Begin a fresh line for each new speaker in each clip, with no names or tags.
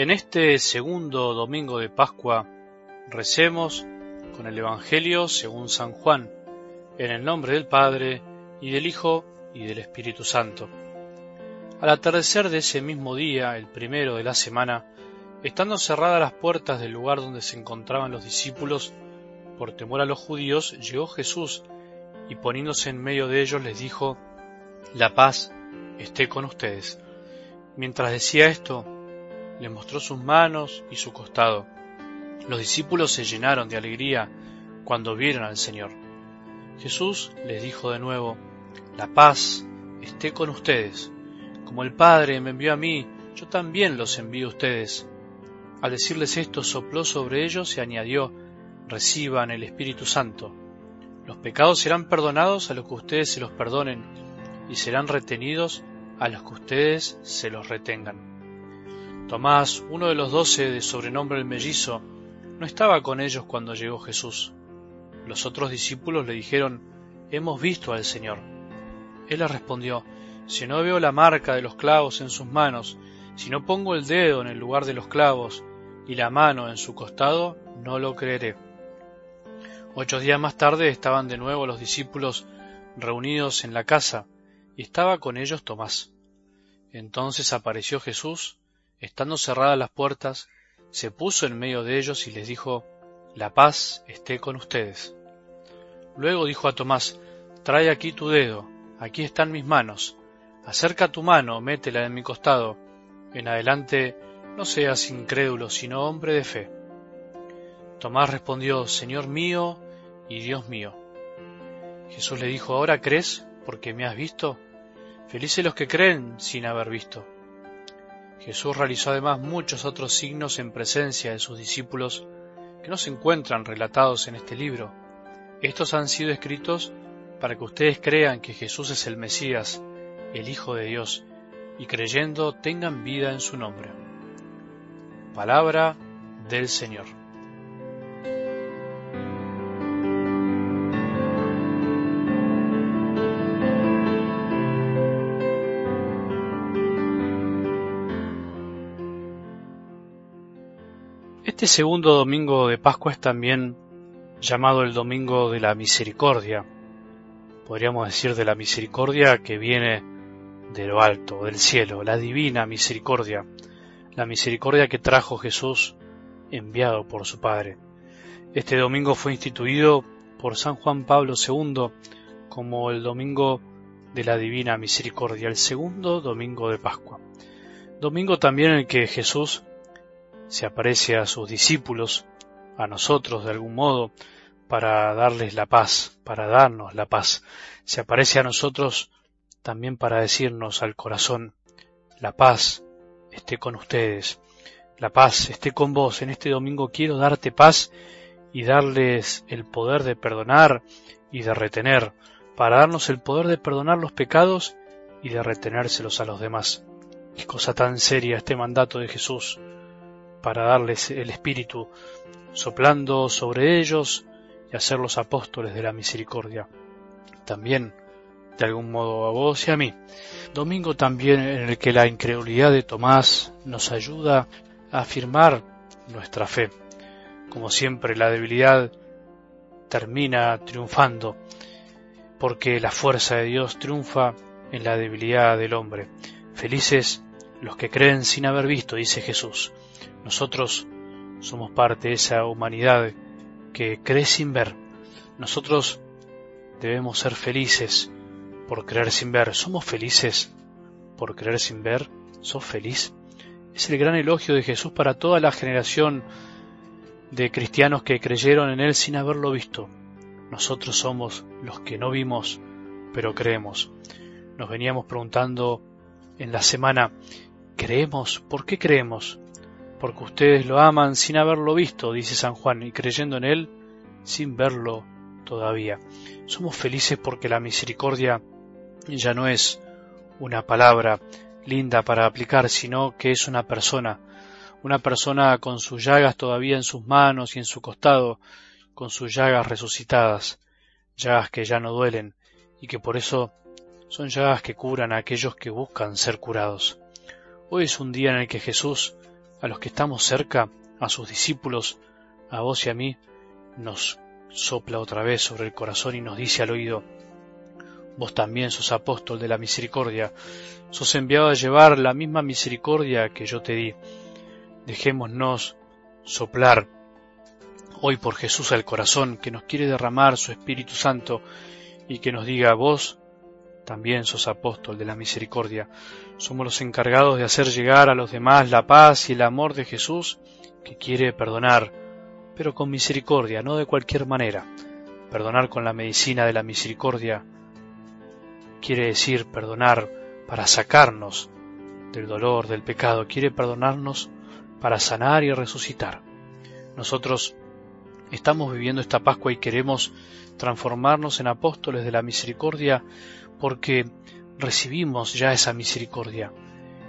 En este segundo domingo de Pascua recemos con el Evangelio según San Juan, en el nombre del Padre, y del Hijo, y del Espíritu Santo. Al atardecer de ese mismo día, el primero de la semana, estando cerradas las puertas del lugar donde se encontraban los discípulos, por temor a los judíos, llegó Jesús y poniéndose en medio de ellos les dijo, La paz esté con ustedes. Mientras decía esto, le mostró sus manos y su costado. Los discípulos se llenaron de alegría cuando vieron al Señor. Jesús les dijo de nuevo, La paz esté con ustedes. Como el Padre me envió a mí, yo también los envío a ustedes. Al decirles esto, sopló sobre ellos y añadió, reciban el Espíritu Santo. Los pecados serán perdonados a los que ustedes se los perdonen, y serán retenidos a los que ustedes se los retengan. Tomás, uno de los doce de sobrenombre el mellizo, no estaba con ellos cuando llegó Jesús. Los otros discípulos le dijeron, Hemos visto al Señor. Él les respondió, si no veo la marca de los clavos en sus manos, si no pongo el dedo en el lugar de los clavos y la mano en su costado, no lo creeré. Ocho días más tarde estaban de nuevo los discípulos reunidos en la casa, y estaba con ellos Tomás. Entonces apareció Jesús, estando cerradas las puertas, se puso en medio de ellos y les dijo, La paz esté con ustedes. Luego dijo a Tomás, Trae aquí tu dedo, aquí están mis manos, Acerca tu mano, métela en mi costado. En adelante no seas incrédulo, sino hombre de fe. Tomás respondió, Señor mío y Dios mío. Jesús le dijo, ¿ahora crees porque me has visto? Felices los que creen sin haber visto. Jesús realizó además muchos otros signos en presencia de sus discípulos que no se encuentran relatados en este libro. Estos han sido escritos para que ustedes crean que Jesús es el Mesías, el Hijo de Dios, y creyendo tengan vida en su nombre. Palabra del Señor. Este segundo domingo de Pascua es también llamado el Domingo de la Misericordia. Podríamos decir de la misericordia que viene de lo alto, del cielo, la divina misericordia, la misericordia que trajo Jesús enviado por su Padre. Este domingo fue instituido por San Juan Pablo II como el domingo de la divina misericordia, el segundo domingo de Pascua. Domingo también en el que Jesús se aparece a sus discípulos, a nosotros de algún modo, para darles la paz, para darnos la paz. Se aparece a nosotros también para decirnos al corazón, la paz esté con ustedes, la paz esté con vos. En este domingo quiero darte paz y darles el poder de perdonar y de retener, para darnos el poder de perdonar los pecados y de retenérselos a los demás. Qué cosa tan seria este mandato de Jesús, para darles el Espíritu, soplando sobre ellos y hacerlos apóstoles de la misericordia. También de algún modo a vos y a mí. Domingo también en el que la incredulidad de Tomás nos ayuda a afirmar nuestra fe. Como siempre, la debilidad termina triunfando, porque la fuerza de Dios triunfa en la debilidad del hombre. Felices los que creen sin haber visto, dice Jesús. Nosotros somos parte de esa humanidad que cree sin ver. Nosotros debemos ser felices por creer sin ver. ¿Somos felices por creer sin ver? ¿Sos feliz? Es el gran elogio de Jesús para toda la generación de cristianos que creyeron en Él sin haberlo visto. Nosotros somos los que no vimos, pero creemos. Nos veníamos preguntando en la semana, ¿creemos? ¿Por qué creemos? Porque ustedes lo aman sin haberlo visto, dice San Juan, y creyendo en Él sin verlo todavía. Somos felices porque la misericordia ya no es una palabra linda para aplicar, sino que es una persona, una persona con sus llagas todavía en sus manos y en su costado, con sus llagas resucitadas, llagas que ya no duelen y que por eso son llagas que curan a aquellos que buscan ser curados. Hoy es un día en el que Jesús a los que estamos cerca, a sus discípulos, a vos y a mí, nos sopla otra vez sobre el corazón y nos dice al oído, vos también sos apóstol de la misericordia, sos enviado a llevar la misma misericordia que yo te di. Dejémonos soplar hoy por Jesús al corazón, que nos quiere derramar su Espíritu Santo y que nos diga, vos también sos apóstol de la misericordia. Somos los encargados de hacer llegar a los demás la paz y el amor de Jesús que quiere perdonar, pero con misericordia, no de cualquier manera. Perdonar con la medicina de la misericordia quiere decir perdonar para sacarnos del dolor, del pecado, quiere perdonarnos para sanar y resucitar. Nosotros estamos viviendo esta Pascua y queremos transformarnos en apóstoles de la misericordia porque recibimos ya esa misericordia.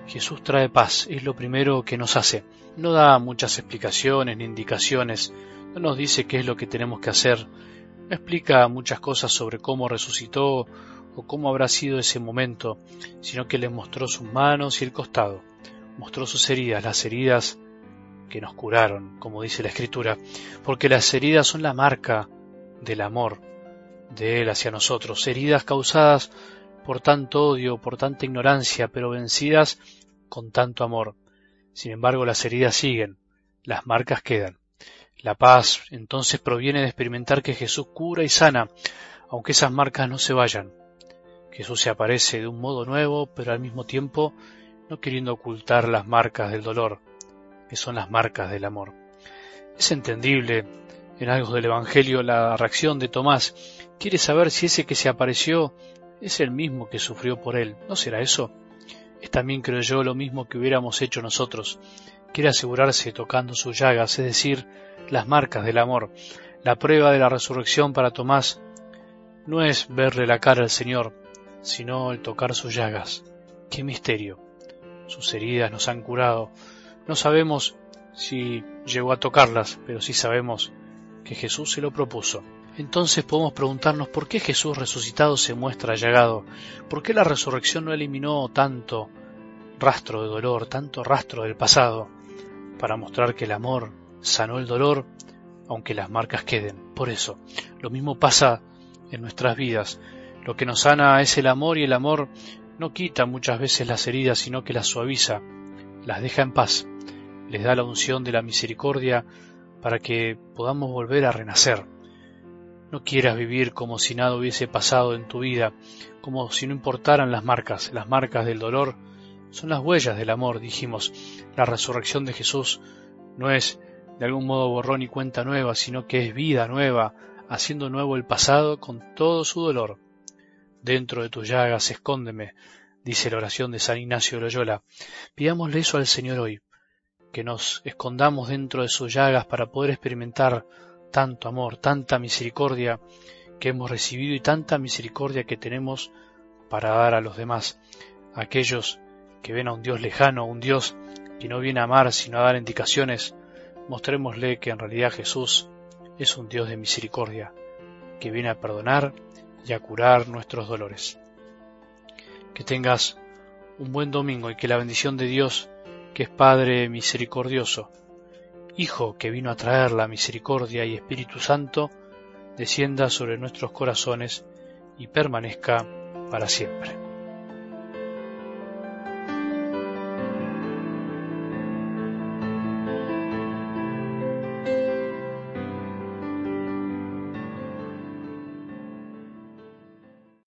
Jesús trae paz, es lo primero que nos hace. No da muchas explicaciones ni indicaciones, no nos dice qué es lo que tenemos que hacer, no explica muchas cosas sobre cómo resucitó o cómo habrá sido ese momento, sino que le mostró sus manos y el costado, mostró sus heridas, las heridas que nos curaron, como dice la Escritura, porque las heridas son la marca del amor de Él hacia nosotros, heridas causadas por tanto odio, por tanta ignorancia, pero vencidas con tanto amor. Sin embargo, las heridas siguen, las marcas quedan. La paz entonces proviene de experimentar que Jesús cura y sana, aunque esas marcas no se vayan. Jesús se aparece de un modo nuevo, pero al mismo tiempo no queriendo ocultar las marcas del dolor, que son las marcas del amor. Es entendible en algo del Evangelio la reacción de Tomás. Quiere saber si ese que se apareció es el mismo que sufrió por él. ¿No será eso? Es también, creo yo, lo mismo que hubiéramos hecho nosotros. Quiere asegurarse tocando sus llagas, es decir, las marcas del amor. La prueba de la resurrección para Tomás no es verle la cara al Señor, sino el tocar sus llagas. ¡Qué misterio! Sus heridas nos han curado, no sabemos si llegó a tocarlas, pero sí sabemos que Jesús se lo propuso. Entonces podemos preguntarnos por qué Jesús resucitado se muestra llagado, por qué la resurrección no eliminó tanto rastro de dolor, tanto rastro del pasado, para mostrar que el amor sanó el dolor, aunque las marcas queden. Por eso, lo mismo pasa en nuestras vidas. Lo que nos sana es el amor y el amor no quita muchas veces las heridas, sino que las suaviza, las deja en paz les da la unción de la misericordia para que podamos volver a renacer. No quieras vivir como si nada hubiese pasado en tu vida, como si no importaran las marcas. Las marcas del dolor son las huellas del amor, dijimos. La resurrección de Jesús no es de algún modo borrón y cuenta nueva, sino que es vida nueva, haciendo nuevo el pasado con todo su dolor. Dentro de tus llagas escóndeme, dice la oración de San Ignacio de Loyola. Pidámosle eso al Señor hoy que nos escondamos dentro de sus llagas para poder experimentar tanto amor, tanta misericordia que hemos recibido y tanta misericordia que tenemos para dar a los demás, aquellos que ven a un Dios lejano, un Dios que no viene a amar sino a dar indicaciones, mostrémosle que en realidad Jesús es un Dios de misericordia, que viene a perdonar y a curar nuestros dolores. Que tengas un buen domingo y que la bendición de Dios que es Padre misericordioso, Hijo que vino a traer la misericordia y Espíritu Santo, descienda sobre nuestros corazones y permanezca para siempre.